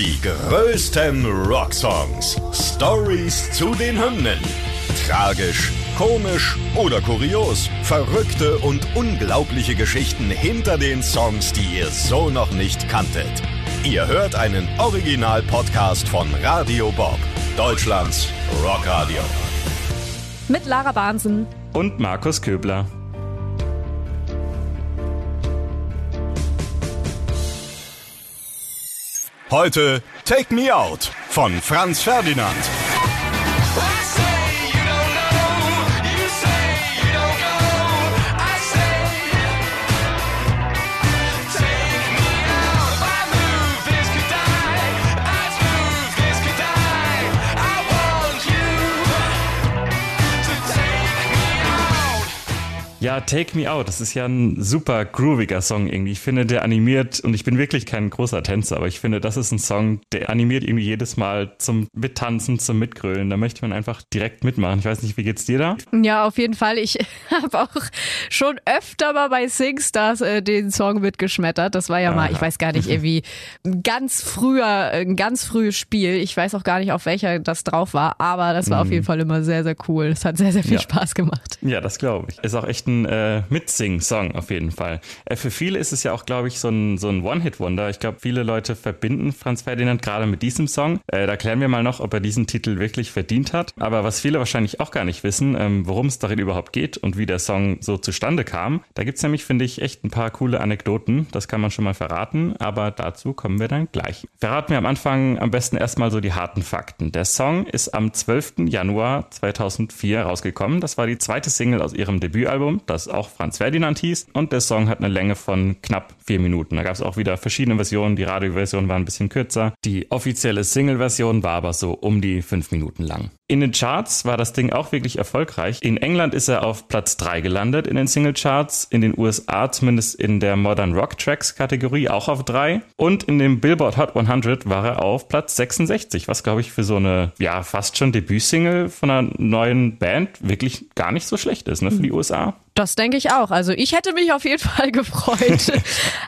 Die größten Rocksongs. Stories zu den Hymnen. Tragisch, komisch oder kurios. Verrückte und unglaubliche Geschichten hinter den Songs, die ihr so noch nicht kanntet. Ihr hört einen Original-Podcast von Radio Bob, Deutschlands Rockradio. Mit Lara Bahnsen und Markus Köbler. Heute Take Me Out von Franz Ferdinand. Ja, Take Me Out, das ist ja ein super grooviger Song irgendwie. Ich finde, der animiert, und ich bin wirklich kein großer Tänzer, aber ich finde, das ist ein Song, der animiert irgendwie jedes Mal zum Mittanzen, zum Mitgrölen. Da möchte man einfach direkt mitmachen. Ich weiß nicht, wie geht's dir da? Ja, auf jeden Fall. Ich habe auch schon öfter mal bei Singstars äh, den Song mitgeschmettert. Das war ja Aha. mal, ich weiß gar nicht, irgendwie ganz früher, ein ganz frühes Spiel. Ich weiß auch gar nicht, auf welcher das drauf war, aber das war mhm. auf jeden Fall immer sehr, sehr cool. Es hat sehr, sehr viel ja. Spaß gemacht. Ja, das glaube ich. Ist auch echt ein äh, Mitsing-Song auf jeden Fall. Äh, für viele ist es ja auch, glaube ich, so ein, so ein One-Hit-Wonder. Ich glaube, viele Leute verbinden Franz Ferdinand gerade mit diesem Song. Äh, da klären wir mal noch, ob er diesen Titel wirklich verdient hat. Aber was viele wahrscheinlich auch gar nicht wissen, ähm, worum es darin überhaupt geht und wie der Song so zustande kam, da gibt es nämlich, finde ich, echt ein paar coole Anekdoten. Das kann man schon mal verraten, aber dazu kommen wir dann gleich. Verraten wir am Anfang am besten erstmal so die harten Fakten. Der Song ist am 12. Januar 2004 rausgekommen. Das war die zweite Single aus ihrem Debütalbum, das auch Franz Ferdinand hieß. Und der Song hat eine Länge von knapp vier Minuten. Da gab es auch wieder verschiedene Versionen. Die Radioversion war ein bisschen kürzer. Die offizielle Single-Version war aber so um die fünf Minuten lang. In den Charts war das Ding auch wirklich erfolgreich. In England ist er auf Platz 3 gelandet in den Singlecharts, in den USA zumindest in der Modern Rock Tracks Kategorie auch auf 3 und in dem Billboard Hot 100 war er auf Platz 66, was glaube ich für so eine ja fast schon Debütsingle von einer neuen Band wirklich gar nicht so schlecht ist, ne, für die USA. Das denke ich auch. Also ich hätte mich auf jeden Fall gefreut.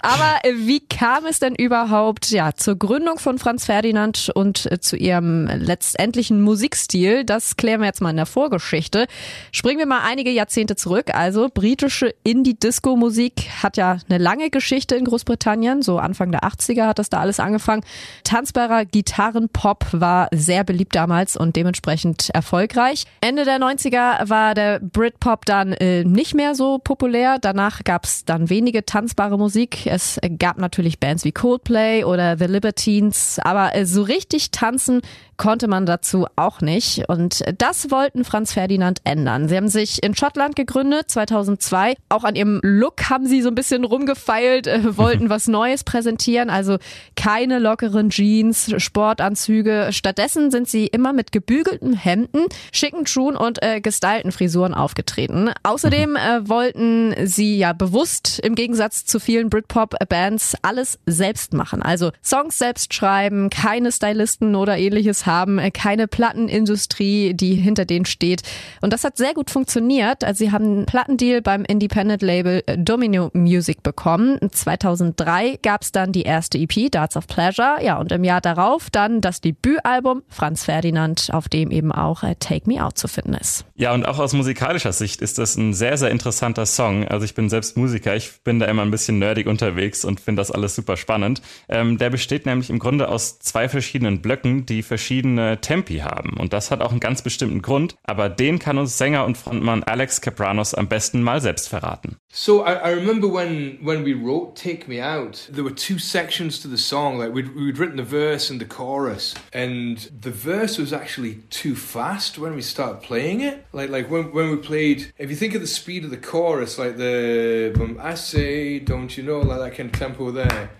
Aber wie kam es denn überhaupt ja zur Gründung von Franz Ferdinand und äh, zu ihrem letztendlichen Musikstil? Das klären wir jetzt mal in der Vorgeschichte. Springen wir mal einige Jahrzehnte zurück. Also britische Indie-Disco-Musik hat ja eine lange Geschichte in Großbritannien. So Anfang der 80er hat das da alles angefangen. Tanzbarer Gitarrenpop war sehr beliebt damals und dementsprechend erfolgreich. Ende der 90er war der Britpop dann äh, nicht mehr so populär. Danach gab es dann wenige tanzbare Musik. Es gab natürlich Bands wie Coldplay oder The Libertines, aber so richtig tanzen konnte man dazu auch nicht. Und das wollten Franz Ferdinand ändern. Sie haben sich in Schottland gegründet, 2002. Auch an ihrem Look haben sie so ein bisschen rumgefeilt, äh, wollten was Neues präsentieren. Also keine lockeren Jeans, Sportanzüge. Stattdessen sind sie immer mit gebügelten Hemden, schicken Schuhen und äh, gestylten Frisuren aufgetreten. Außerdem äh, wollten sie ja bewusst im Gegensatz zu vielen Britpop-Bands alles selbst machen. Also Songs selbst schreiben, keine Stylisten oder ähnliches haben, äh, keine Plattenindustrie, die hinter denen steht. Und das hat sehr gut funktioniert. Also sie haben einen Plattendeal beim Independent-Label äh, Domino Music bekommen. 2003 gab es dann die erste EP, Darts of Pleasure. Ja, und im Jahr darauf dann das Debütalbum Franz Ferdinand, auf dem eben auch äh, Take Me Out zu finden ist. Ja, und auch aus musikalischer Sicht ist das ein sehr, sehr interessanter Song. Also ich bin selbst Musiker, ich bin da immer ein bisschen nerdig unterwegs und finde das alles super spannend. Ähm, der besteht nämlich im Grunde aus zwei verschiedenen Blöcken, die verschieden verschiedene Tempi haben. Und das hat auch einen ganz bestimmten Grund, aber den kann uns Sänger und Frontmann Alex Capranos am besten mal selbst verraten. So I, I remember when when we wrote Take Me Out, there were two sections to the song. Like we'd, we'd written the verse and the chorus, and the verse was actually too fast when we started playing it. Like like when when we played, if you think of the speed of the chorus, like the um, I say, don't you know, like that kind of tempo there.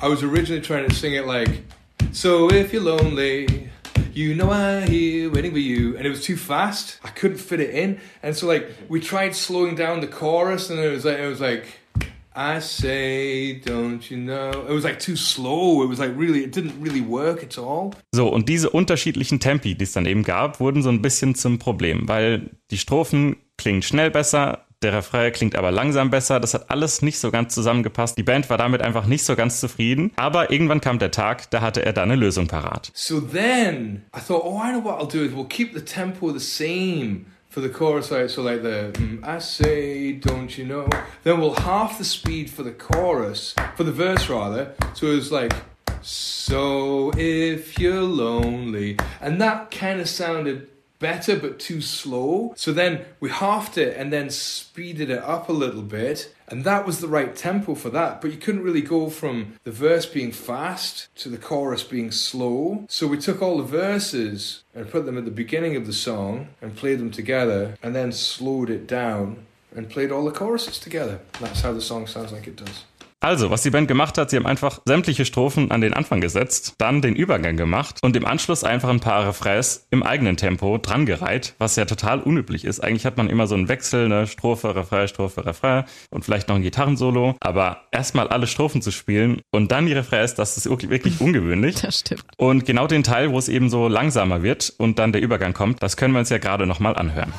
I was originally trying to sing it like, so if you're lonely, you know I'm here waiting for you, and it was too fast. I couldn't fit it in, and so like mm-hmm. we tried slowing down the chorus, and it was like it was like. I say, don't you know? It was like too slow. It was like really, it didn't really work at all. So, und diese unterschiedlichen Tempi, die es dann eben gab, wurden so ein bisschen zum Problem, weil die Strophen klingen schnell besser, Der Refrain klingt aber langsam besser. Das hat alles nicht so ganz zusammengepasst. Die Band war damit einfach nicht so ganz zufrieden. Aber irgendwann kam der Tag, da hatte er da eine Lösung parat. So then I thought, oh, I know what I'll do is we'll keep the tempo the same. for the chorus, like so, like the mm, I say, don't you know? Then we'll half the speed for the chorus, for the verse rather. So it was like, so if you're lonely, and that kind of sounded better but too slow. So then we halved it and then speeded it up a little bit. And that was the right tempo for that. But you couldn't really go from the verse being fast to the chorus being slow. So we took all the verses and put them at the beginning of the song and played them together and then slowed it down and played all the choruses together. That's how the song sounds like it does. Also, was die Band gemacht hat, sie haben einfach sämtliche Strophen an den Anfang gesetzt, dann den Übergang gemacht und im Anschluss einfach ein paar Refrains im eigenen Tempo drangereiht, was ja total unüblich ist. Eigentlich hat man immer so einen Wechsel, eine Strophe, Refrain, Strophe, Refrain und vielleicht noch ein Gitarrensolo. Aber erstmal alle Strophen zu spielen und dann die Refrains, das ist wirklich ungewöhnlich. Das stimmt. Und genau den Teil, wo es eben so langsamer wird und dann der Übergang kommt, das können wir uns ja gerade nochmal anhören.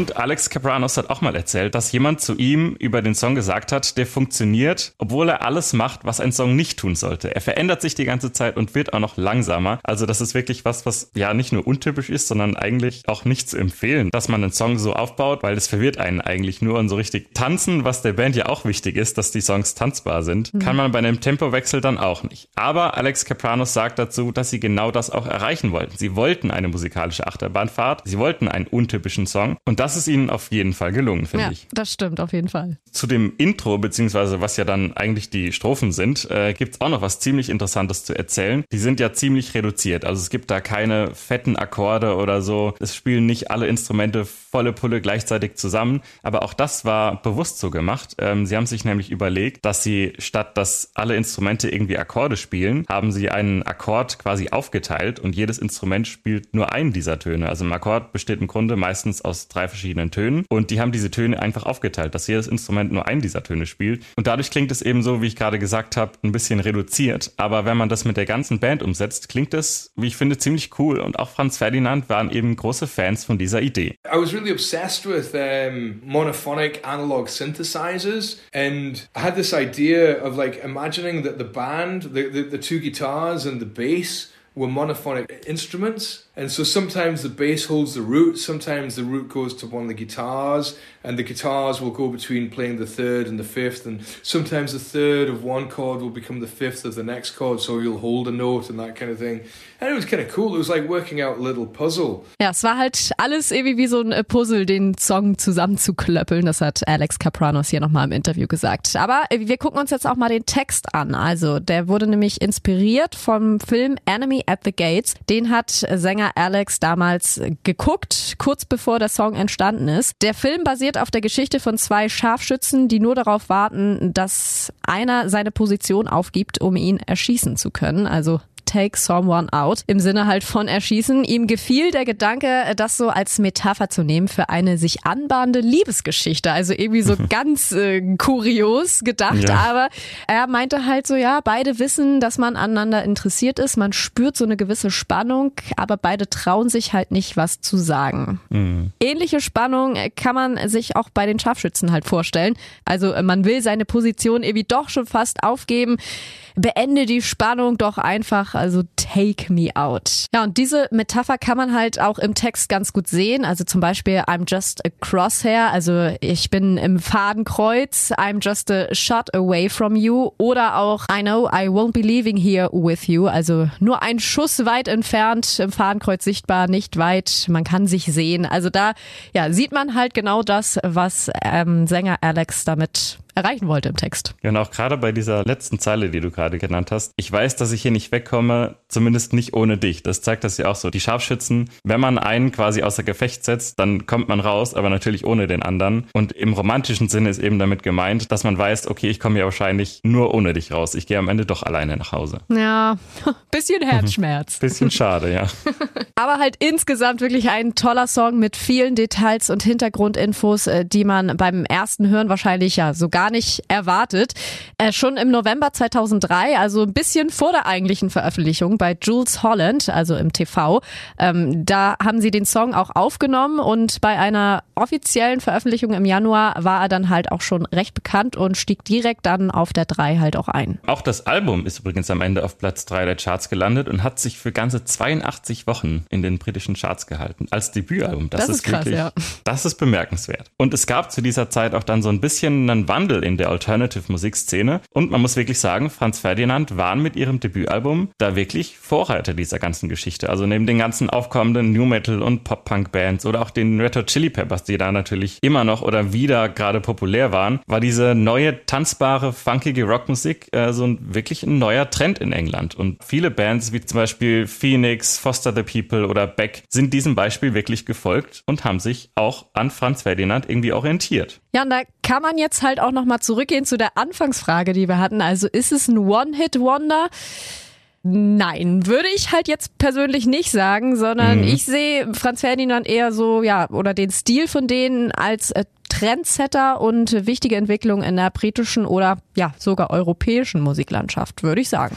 Und Alex Capranos hat auch mal erzählt, dass jemand zu ihm über den Song gesagt hat, der funktioniert, obwohl er alles macht, was ein Song nicht tun sollte. Er verändert sich die ganze Zeit und wird auch noch langsamer. Also das ist wirklich was, was ja nicht nur untypisch ist, sondern eigentlich auch nicht zu empfehlen, dass man einen Song so aufbaut, weil es verwirrt einen eigentlich nur und so richtig tanzen, was der Band ja auch wichtig ist, dass die Songs tanzbar sind, mhm. kann man bei einem Tempowechsel dann auch nicht. Aber Alex Capranos sagt dazu, dass sie genau das auch erreichen wollten. Sie wollten eine musikalische Achterbahnfahrt, sie wollten einen untypischen Song und das ist ihnen auf jeden Fall gelungen, finde ja, ich. Das stimmt, auf jeden Fall. Zu dem Intro, beziehungsweise was ja dann eigentlich die Strophen sind, äh, gibt es auch noch was ziemlich Interessantes zu erzählen. Die sind ja ziemlich reduziert. Also es gibt da keine fetten Akkorde oder so. Es spielen nicht alle Instrumente volle Pulle gleichzeitig zusammen. Aber auch das war bewusst so gemacht. Ähm, sie haben sich nämlich überlegt, dass sie statt dass alle Instrumente irgendwie Akkorde spielen, haben sie einen Akkord quasi aufgeteilt und jedes Instrument spielt nur einen dieser Töne. Also ein Akkord besteht im Grunde meistens aus drei verschiedenen Tönen und die haben diese Töne einfach aufgeteilt, dass jedes Instrument nur einen dieser Töne spielt. Und dadurch klingt es eben so, wie ich gerade gesagt habe, ein bisschen reduziert. Aber wenn man das mit der ganzen Band umsetzt, klingt es, wie ich finde, ziemlich cool. Und auch Franz Ferdinand waren eben große Fans von dieser Idee. I was really obsessed with um, monophonic analog synthesizers and I had this idea of like imagining that the band, the, the, the two guitars and the bass were monophonic instruments And so sometimes the bass holds the root, sometimes the root goes to one of the guitars, and the guitars will go between playing the third and the fifth, and sometimes the third of one chord will become the fifth of the next chord, so you'll hold a note and that kind of thing. And it was kind of cool. It was like working out a little puzzle. Ja, es war halt alles irgendwie wie so ein äh, Puzzle, den Song zusammenzuklöppeln. Das hat Alex Capranos hier nochmal im Interview gesagt. Aber äh, wir gucken uns jetzt auch mal den Text an. Also, der wurde nämlich inspiriert vom Film Enemy at the Gates. Den hat Sänger Alex damals geguckt, kurz bevor der Song entstanden ist. Der Film basiert auf der Geschichte von zwei Scharfschützen, die nur darauf warten, dass einer seine Position aufgibt, um ihn erschießen zu können. Also Take Someone Out im Sinne halt von Erschießen. Ihm gefiel der Gedanke, das so als Metapher zu nehmen für eine sich anbahnende Liebesgeschichte. Also irgendwie so ganz äh, kurios gedacht, ja. aber er meinte halt so, ja, beide wissen, dass man aneinander interessiert ist. Man spürt so eine gewisse Spannung, aber beide trauen sich halt nicht, was zu sagen. Mhm. Ähnliche Spannung kann man sich auch bei den Scharfschützen halt vorstellen. Also man will seine Position irgendwie doch schon fast aufgeben beende die Spannung doch einfach, also take me out. Ja, und diese Metapher kann man halt auch im Text ganz gut sehen. Also zum Beispiel I'm just a crosshair, also ich bin im Fadenkreuz, I'm just a shot away from you oder auch I know I won't be leaving here with you, also nur ein Schuss weit entfernt, im Fadenkreuz sichtbar, nicht weit, man kann sich sehen. Also da ja, sieht man halt genau das, was ähm, Sänger Alex damit erreichen wollte im Text. Ja, und auch gerade bei dieser letzten Zeile, die du gerade genannt hast, ich weiß, dass ich hier nicht wegkomme, zumindest nicht ohne dich. Das zeigt das ja auch so. Die Scharfschützen, wenn man einen quasi außer Gefecht setzt, dann kommt man raus, aber natürlich ohne den anderen. Und im romantischen Sinne ist eben damit gemeint, dass man weiß, okay, ich komme ja wahrscheinlich nur ohne dich raus. Ich gehe am Ende doch alleine nach Hause. Ja, bisschen Herzschmerz. bisschen schade, ja. aber halt insgesamt wirklich ein toller Song mit vielen Details und Hintergrundinfos, äh, die man beim ersten Hören wahrscheinlich ja so gar nicht erwartet. Äh, schon im November 2003, also ein bisschen vor der eigentlichen Veröffentlichung bei Jules Holland, also im TV, ähm, da haben sie den Song auch aufgenommen und bei einer offiziellen Veröffentlichung im Januar war er dann halt auch schon recht bekannt und stieg direkt dann auf der 3 halt auch ein. Auch das Album ist übrigens am Ende auf Platz 3 der Charts gelandet und hat sich für ganze 82 Wochen in den britischen Charts gehalten. Als Debütalbum. Das, das ist, ist krass, wirklich, ja. das ist bemerkenswert. Und es gab zu dieser Zeit auch dann so ein bisschen einen Wandel in der Alternative-Musikszene. Und man muss wirklich sagen, Franz Ferdinand waren mit ihrem Debütalbum da wirklich Vorreiter dieser ganzen Geschichte. Also neben den ganzen aufkommenden New Metal und Pop-Punk-Bands oder auch den Red Hot Chili Peppers, die da natürlich immer noch oder wieder gerade populär waren, war diese neue, tanzbare, funkige Rockmusik äh, so ein, wirklich ein neuer Trend in England. Und viele Bands wie zum Beispiel Phoenix, Foster the People oder Beck sind diesem Beispiel wirklich gefolgt und haben sich auch an Franz Ferdinand irgendwie orientiert. Ja, und da kann man jetzt halt auch nochmal zurückgehen zu der Anfangsfrage, die wir hatten. Also ist es ein One-Hit-Wonder? Nein, würde ich halt jetzt persönlich nicht sagen, sondern mhm. ich sehe Franz Ferdinand eher so, ja, oder den Stil von denen als äh, Trendsetter und wichtige Entwicklung in der britischen oder ja sogar europäischen Musiklandschaft, würde ich sagen.